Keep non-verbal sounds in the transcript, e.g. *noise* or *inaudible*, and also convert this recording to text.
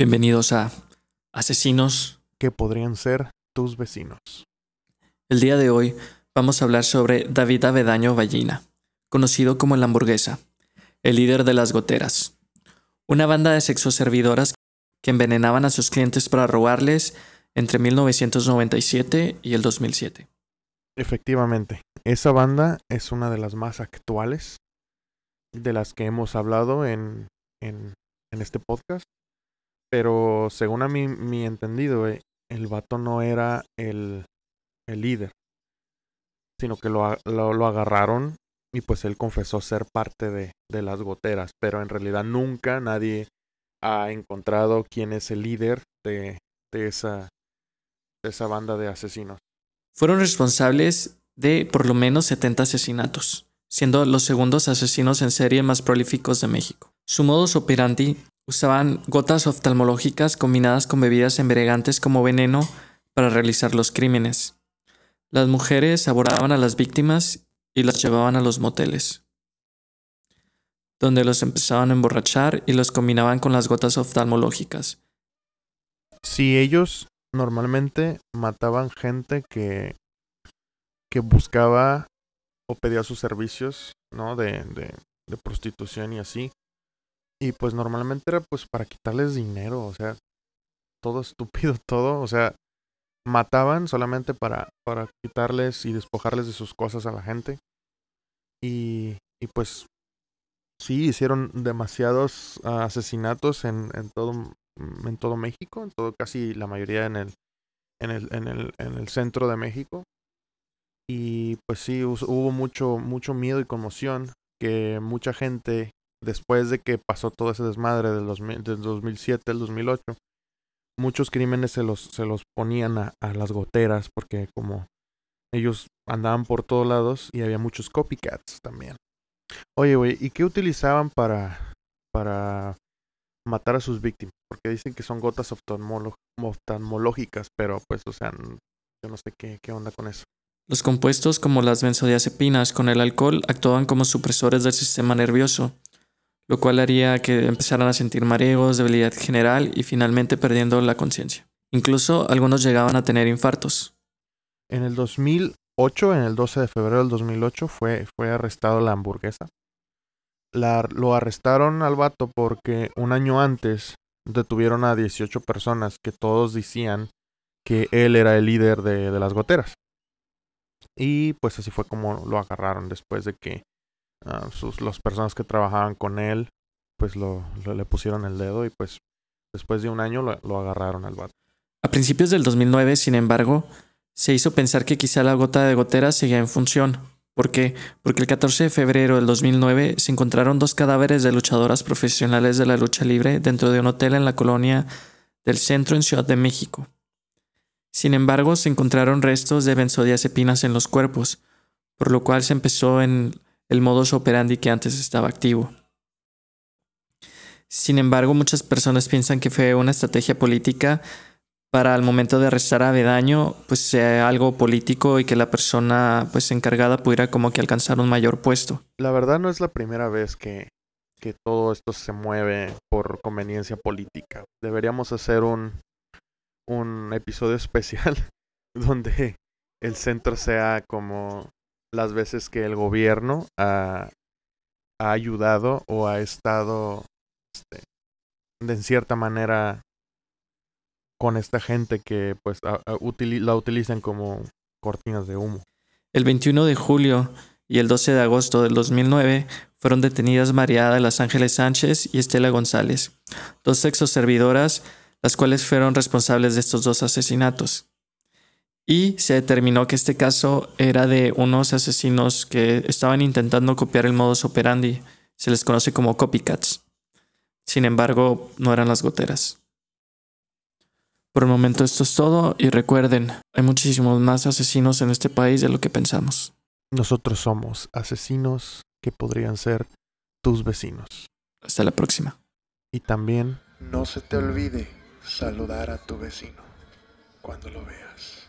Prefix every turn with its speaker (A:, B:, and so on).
A: Bienvenidos a Asesinos.
B: que podrían ser tus vecinos.
A: El día de hoy vamos a hablar sobre David Avedaño Ballina, conocido como el hamburguesa, el líder de las goteras, una banda de sexoservidoras que envenenaban a sus clientes para robarles entre 1997 y el 2007.
B: Efectivamente, esa banda es una de las más actuales de las que hemos hablado en, en, en este podcast. Pero según a mí, mi entendido, eh, el vato no era el, el líder, sino que lo, lo, lo agarraron y pues él confesó ser parte de, de las goteras, pero en realidad nunca nadie ha encontrado quién es el líder de, de, esa, de esa banda de asesinos.
A: Fueron responsables de por lo menos 70 asesinatos, siendo los segundos asesinos en serie más prolíficos de México. Su modus operandi usaban gotas oftalmológicas combinadas con bebidas embriagantes como veneno para realizar los crímenes. Las mujeres abordaban a las víctimas y las llevaban a los moteles, donde los empezaban a emborrachar y los combinaban con las gotas oftalmológicas.
B: Si ellos normalmente mataban gente que, que buscaba o pedía sus servicios, ¿no? De, de, de prostitución y así. Y pues normalmente era pues para quitarles dinero, o sea, todo estúpido, *laughs* todo, o sea, mataban solamente para, para quitarles y despojarles de sus cosas a la gente. Y, y pues sí, hicieron demasiados ah, asesinatos en, en todo en todo México, en todo casi la mayoría en el en el en el en el centro de México. Y pues sí, hubo mucho mucho miedo y conmoción que mucha gente después de que pasó todo ese desmadre del, 2000 del 2007 al 2008, muchos crímenes se los se los ponían a, a las goteras porque como ellos andaban por todos lados y había muchos copycats también. Oye, güey, ¿y qué utilizaban para para matar a sus víctimas? Porque dicen que son gotas oftalmológicas, pero pues, o sea, yo no sé qué, qué onda con eso.
A: Los compuestos como las benzodiazepinas con el alcohol actuaban como supresores del sistema nervioso, lo cual haría que empezaran a sentir mareos, debilidad general y finalmente perdiendo la conciencia. Incluso algunos llegaban a tener infartos.
B: En el 2008, en el 12 de febrero del 2008, fue, fue arrestado la hamburguesa. La, lo arrestaron al vato porque un año antes detuvieron a 18 personas que todos decían que él era el líder de, de las goteras. Y pues así fue como lo agarraron después de que las personas que trabajaban con él pues lo, le pusieron el dedo y pues después de un año lo, agarraron al vato.
A: A principios del 2009, sin embargo, se hizo pensar que quizá la gota de goteras seguía en función. ¿Por qué? Porque el 14 de febrero del 2009 se encontraron dos cadáveres de luchadoras profesionales de la lucha libre dentro de un hotel en la colonia del centro en Ciudad de México. Sin embargo, se encontraron restos de benzodiazepinas en los cuerpos, por lo cual se empezó en el modus operandi que antes estaba activo. Sin embargo, muchas personas piensan que fue una estrategia política para al momento de arrestar a Avedaño, pues sea algo político y que la persona pues encargada pudiera como que alcanzar un mayor puesto.
B: La verdad no es la primera vez que, que todo esto se mueve por conveniencia política. Deberíamos hacer un, un episodio *laughs* especial donde el centro sea como las veces que el gobierno ha, ayudado o ha estado este, de en cierta manera con esta gente que pues a- la utilizan como cortinas de humo.
A: El 21 de julio y el 12 de agosto del 2009 fueron detenidas María de las Ángeles Sánchez y Estela González, dos sexoservidoras, las cuales fueron responsables de estos dos asesinatos. Y se determinó que este caso era de unos asesinos que estaban intentando copiar el modus operandi, se les conoce como copycats. Sin embargo, no eran las goteras. Por el momento esto es todo y recuerden, hay muchísimos más asesinos en este país de lo que pensamos.
B: Nosotros somos asesinos que podrían ser tus vecinos.
A: Hasta la próxima.
B: Y también
C: No se te olvide saludar a tu vecino cuando lo veas.